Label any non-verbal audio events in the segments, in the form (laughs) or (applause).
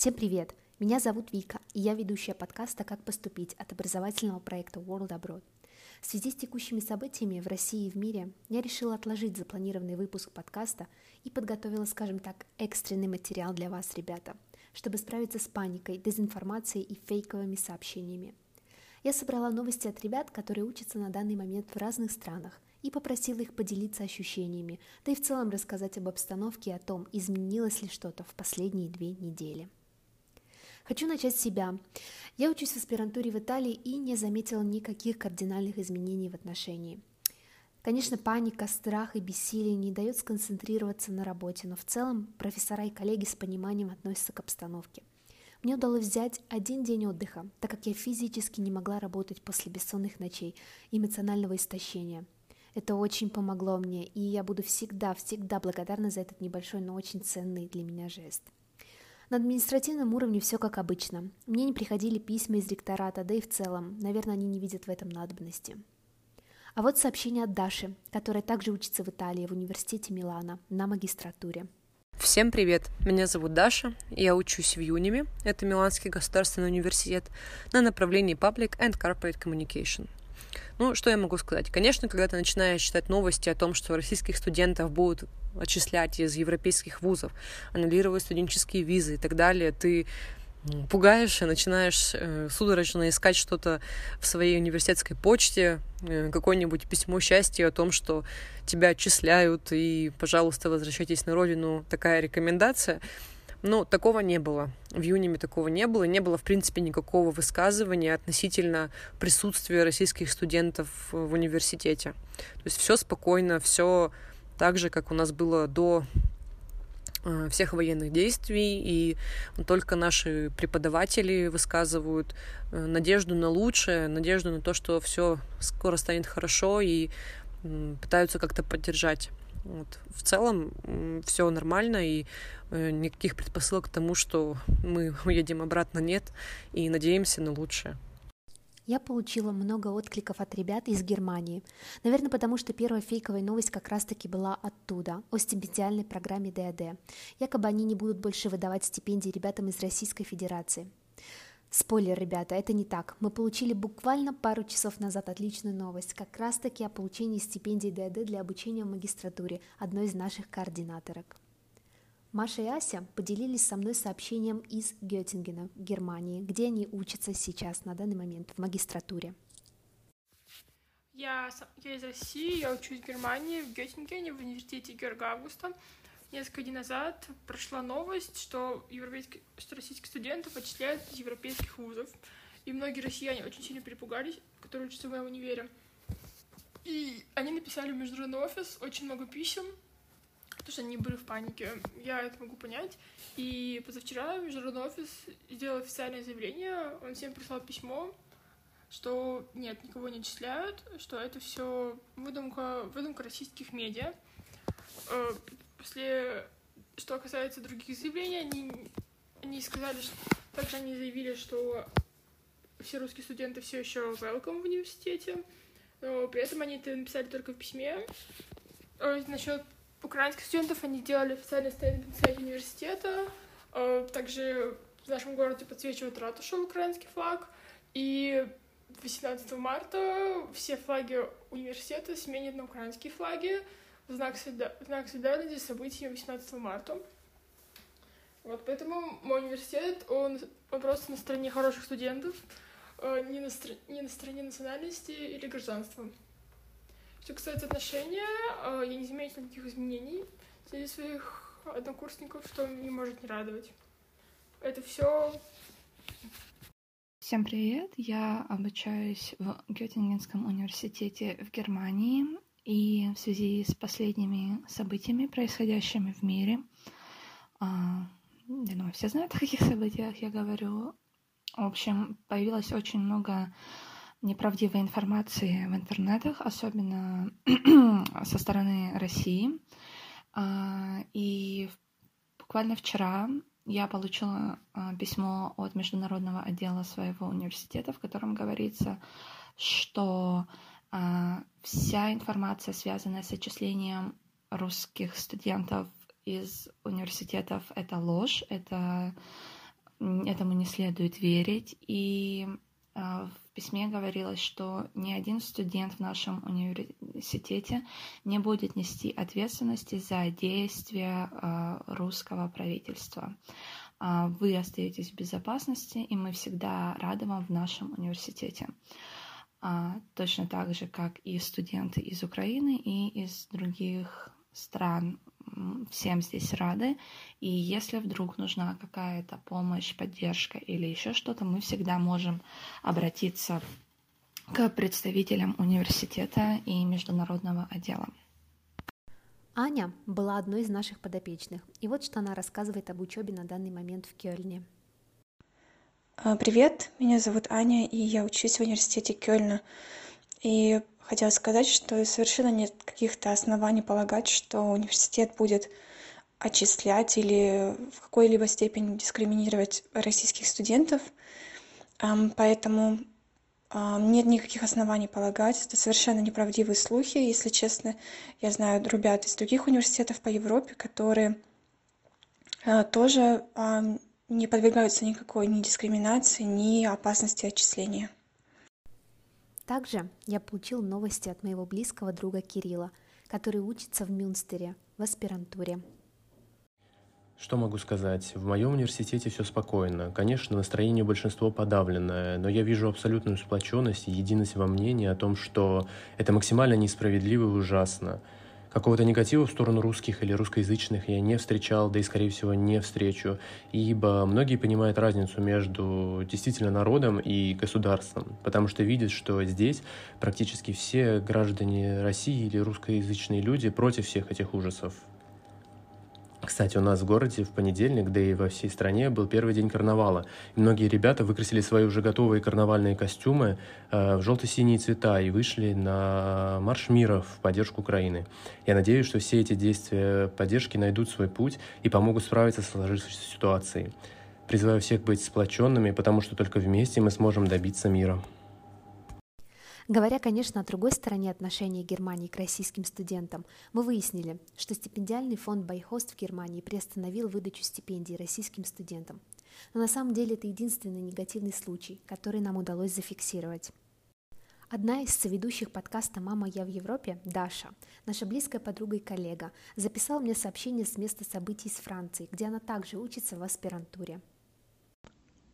Всем привет! Меня зовут Вика, и я ведущая подкаста «Как поступить» от образовательного проекта World Abroad. В связи с текущими событиями в России и в мире я решила отложить запланированный выпуск подкаста и подготовила, скажем так, экстренный материал для вас, ребята, чтобы справиться с паникой, дезинформацией и фейковыми сообщениями. Я собрала новости от ребят, которые учатся на данный момент в разных странах, и попросила их поделиться ощущениями, да и в целом рассказать об обстановке и о том, изменилось ли что-то в последние две недели. Хочу начать с себя. Я учусь в аспирантуре в Италии и не заметила никаких кардинальных изменений в отношении. Конечно, паника, страх и бессилие не дают сконцентрироваться на работе, но в целом профессора и коллеги с пониманием относятся к обстановке. Мне удалось взять один день отдыха, так как я физически не могла работать после бессонных ночей и эмоционального истощения – это очень помогло мне, и я буду всегда-всегда благодарна за этот небольшой, но очень ценный для меня жест. На административном уровне все как обычно. Мне не приходили письма из ректората, да и в целом, наверное, они не видят в этом надобности. А вот сообщение от Даши, которая также учится в Италии, в университете Милана, на магистратуре. Всем привет! Меня зовут Даша, я учусь в Юниме, это Миланский государственный университет, на направлении Public and Corporate Communication – ну, что я могу сказать? Конечно, когда ты начинаешь читать новости о том, что российских студентов будут отчислять из европейских вузов, аннулировать студенческие визы и так далее, ты пугаешь и начинаешь э, судорожно искать что-то в своей университетской почте, э, какое-нибудь письмо счастья о том, что тебя отчисляют, и, пожалуйста, возвращайтесь на родину, такая рекомендация — но такого не было. В Юниме такого не было. Не было, в принципе, никакого высказывания относительно присутствия российских студентов в университете. То есть все спокойно, все так же, как у нас было до э, всех военных действий, и только наши преподаватели высказывают э, надежду на лучшее, надежду на то, что все скоро станет хорошо, и пытаются как-то поддержать. Вот. В целом все нормально, и э, никаких предпосылок к тому, что мы (laughs) уедем обратно, нет, и надеемся на лучшее. Я получила много откликов от ребят из Германии. Наверное, потому что первая фейковая новость как раз-таки была оттуда, о стипендиальной программе ДАД. Якобы они не будут больше выдавать стипендии ребятам из Российской Федерации. Спойлер, ребята, это не так. Мы получили буквально пару часов назад отличную новость, как раз таки о получении стипендии ДАД для обучения в магистратуре одной из наших координаторок. Маша и Ася поделились со мной сообщением из Геттингена, Германии, где они учатся сейчас, на данный момент, в магистратуре. Я, я из России, я учусь в Германии, в Геттингене, в университете Георга Августа несколько дней назад прошла новость, что, европейские, что российских студентов отчисляют из европейских вузов. И многие россияне очень сильно перепугались, которые учатся в моем универе. И они написали в международный офис очень много писем, потому что они были в панике. Я это могу понять. И позавчера международный офис сделал официальное заявление, он всем прислал письмо, что нет, никого не отчисляют, что это все выдумка, выдумка российских медиа. После, что касается других заявлений, они, они сказали, что также они заявили, что все русские студенты все еще welcome в университете, но при этом они это написали только в письме. Э, Насчет украинских студентов они делали официальный стенд на сайте университета. Э, также в нашем городе подсвечивают ратушу украинский флаг. И 18 марта все флаги университета сменят на украинские флаги знак, солида... знак солидарности с событиями 18 марта. Вот, поэтому мой университет, он, он просто на стороне хороших студентов, э, не, на стр... не на стороне национальности или гражданства. Что касается отношения, э, я не заметила никаких изменений среди своих однокурсников, что не может не радовать. Это все. Всем привет! Я обучаюсь в Геттингенском университете в Германии. И в связи с последними событиями, происходящими в мире, а, я думаю, все знают, о каких событиях я говорю. В общем, появилось очень много неправдивой информации в интернетах, особенно (clears throat) со стороны России. А, и буквально вчера я получила а, письмо от международного отдела своего университета, в котором говорится, что вся информация, связанная с отчислением русских студентов из университетов, это ложь, это этому не следует верить. И а, в письме говорилось, что ни один студент в нашем университете не будет нести ответственности за действия а, русского правительства. А, вы остаетесь в безопасности, и мы всегда рады вам в нашем университете. Точно так же, как и студенты из Украины и из других стран всем здесь рады. И если вдруг нужна какая-то помощь, поддержка или еще что-то, мы всегда можем обратиться к представителям университета и международного отдела. Аня была одной из наших подопечных, и вот что она рассказывает об учебе на данный момент в Кёльне. А, привет, меня зовут Аня, и я учусь в университете Кёльна. И хотела сказать, что совершенно нет каких-то оснований полагать, что университет будет отчислять или в какой-либо степени дискриминировать российских студентов. Поэтому нет никаких оснований полагать. Это совершенно неправдивые слухи. Если честно, я знаю ребят из других университетов по Европе, которые а, тоже не подвергаются никакой ни дискриминации, ни опасности отчисления. Также я получил новости от моего близкого друга Кирилла, который учится в Мюнстере в аспирантуре. Что могу сказать? В моем университете все спокойно. Конечно, настроение большинства подавленное, но я вижу абсолютную сплоченность и единость во мнении о том, что это максимально несправедливо и ужасно. Какого-то негатива в сторону русских или русскоязычных я не встречал, да и, скорее всего, не встречу, ибо многие понимают разницу между действительно народом и государством, потому что видят, что здесь практически все граждане России или русскоязычные люди против всех этих ужасов. Кстати, у нас в городе в понедельник, да и во всей стране был первый день карнавала. И многие ребята выкрасили свои уже готовые карнавальные костюмы э, в желто-синие цвета и вышли на марш мира в поддержку Украины. Я надеюсь, что все эти действия поддержки найдут свой путь и помогут справиться с сложившейся ситуацией. Призываю всех быть сплоченными, потому что только вместе мы сможем добиться мира. Говоря, конечно, о другой стороне отношения Германии к российским студентам, мы выяснили, что стипендиальный фонд Байхост в Германии приостановил выдачу стипендий российским студентам. Но на самом деле это единственный негативный случай, который нам удалось зафиксировать. Одна из соведущих подкаста «Мама, я в Европе» Даша, наша близкая подруга и коллега, записала мне сообщение с места событий из Франции, где она также учится в аспирантуре.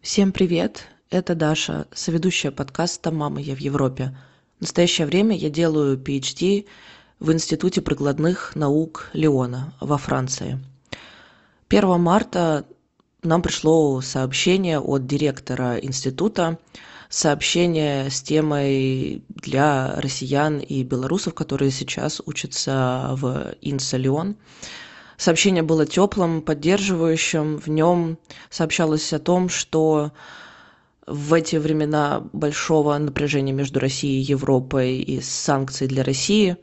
Всем привет! Это Даша, соведущая подкаста «Мама, я в Европе». В настоящее время я делаю PhD в Институте прикладных наук Леона во Франции. 1 марта нам пришло сообщение от директора института, сообщение с темой для россиян и белорусов, которые сейчас учатся в Инса Леон. Сообщение было теплым, поддерживающим. В нем сообщалось о том, что в эти времена большого напряжения между Россией и Европой и санкций для России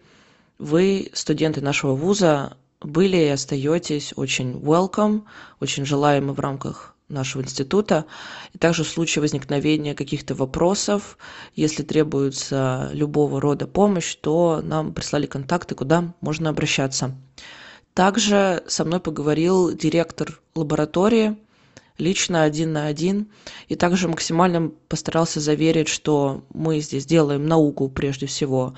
вы, студенты нашего вуза, были и остаетесь очень welcome, очень желаемы в рамках нашего института. И также в случае возникновения каких-то вопросов, если требуется любого рода помощь, то нам прислали контакты, куда можно обращаться. Также со мной поговорил директор лаборатории – лично один на один. И также максимально постарался заверить что мы здесь делаем науку прежде всего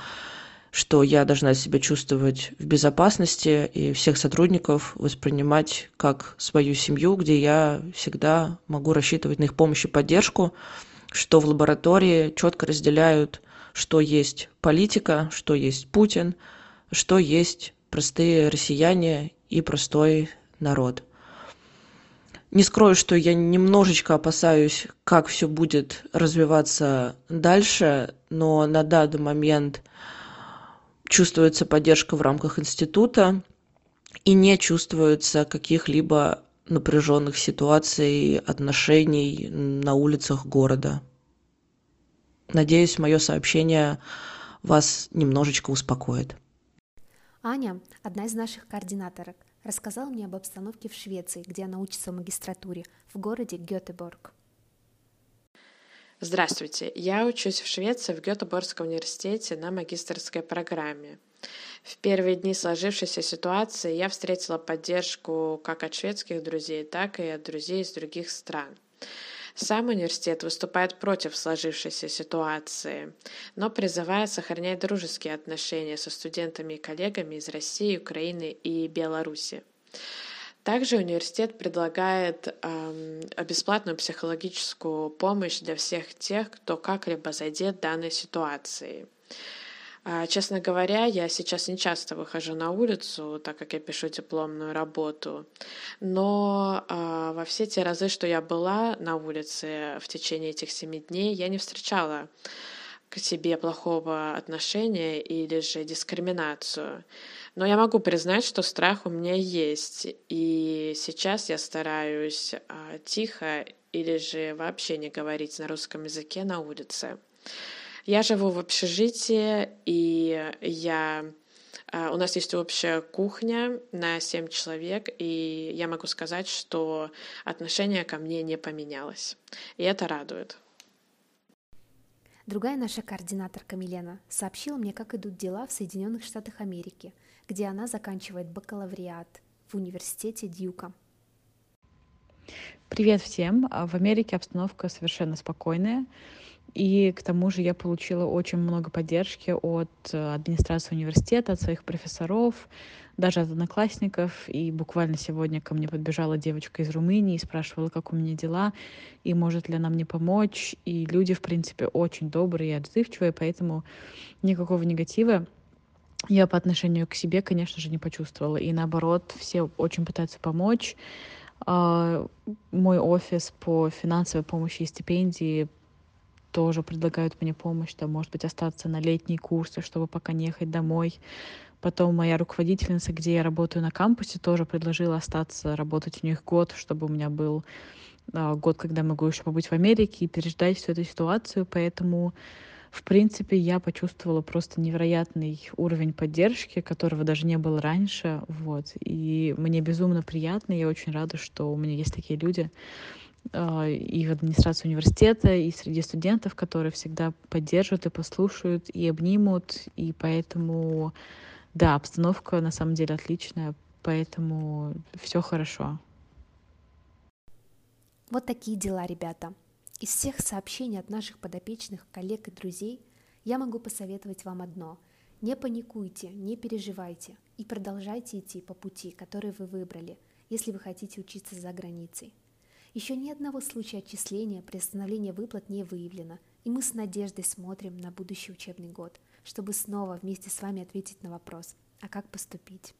что я должна себя чувствовать в безопасности и всех сотрудников воспринимать как свою семью где я всегда могу рассчитывать на их помощь и поддержку что в лаборатории четко разделяют что есть политика что есть путин что есть простые россияне и простой народ не скрою что я немножечко опасаюсь как все будет развиваться дальше но на данный момент чувствуется поддержка в рамках института и не чувствуется каких-либо напряженных ситуаций отношений на улицах города. Надеюсь мое сообщение вас немножечко успокоит. Аня одна из наших координаторок рассказал мне об обстановке в Швеции, где она учится в магистратуре, в городе Гетеборг. Здравствуйте, я учусь в Швеции в Гетеборгском университете на магистрской программе. В первые дни сложившейся ситуации я встретила поддержку как от шведских друзей, так и от друзей из других стран. Сам университет выступает против сложившейся ситуации, но призывает сохранять дружеские отношения со студентами и коллегами из России, Украины и Беларуси. Также университет предлагает э, бесплатную психологическую помощь для всех тех, кто как-либо задет данной ситуацией. А, честно говоря, я сейчас не часто выхожу на улицу, так как я пишу дипломную работу. Но э, во все те разы, что я была на улице в течение этих семи дней, я не встречала к себе плохого отношения или же дискриминацию. Но я могу признать, что страх у меня есть. И сейчас я стараюсь э, тихо или же вообще не говорить на русском языке на улице. Я живу в общежитии, и я у нас есть общая кухня на семь человек, и я могу сказать, что отношение ко мне не поменялось. И это радует. Другая наша координаторка Милена сообщила мне, как идут дела в Соединенных Штатах Америки, где она заканчивает бакалавриат в университете Дьюка. Привет всем! В Америке обстановка совершенно спокойная. И к тому же я получила очень много поддержки от э, администрации университета, от своих профессоров, даже от одноклассников. И буквально сегодня ко мне подбежала девочка из Румынии и спрашивала, как у меня дела, и может ли она мне помочь. И люди, в принципе, очень добрые и отзывчивые, поэтому никакого негатива я по отношению к себе, конечно же, не почувствовала. И наоборот, все очень пытаются помочь. А, мой офис по финансовой помощи и стипендии тоже предлагают мне помощь, там, может быть, остаться на летние курсы, чтобы пока не ехать домой. Потом моя руководительница, где я работаю на кампусе, тоже предложила остаться работать у них год, чтобы у меня был э, год, когда могу еще побыть в Америке и переждать всю эту ситуацию. Поэтому, в принципе, я почувствовала просто невероятный уровень поддержки, которого даже не было раньше. Вот. И мне безумно приятно, я очень рада, что у меня есть такие люди, а, и в администрации университета, и среди студентов, которые всегда поддержат и послушают, и обнимут, и поэтому, да, обстановка на самом деле отличная, поэтому все хорошо. Вот такие дела, ребята. Из всех сообщений от наших подопечных, коллег и друзей я могу посоветовать вам одно. Не паникуйте, не переживайте и продолжайте идти по пути, который вы выбрали, если вы хотите учиться за границей. Еще ни одного случая отчисления, приостановления выплат не выявлено, и мы с надеждой смотрим на будущий учебный год, чтобы снова вместе с вами ответить на вопрос, а как поступить.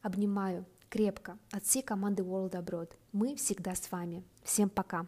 Обнимаю крепко от всей команды World Abroad. Мы всегда с вами. Всем пока!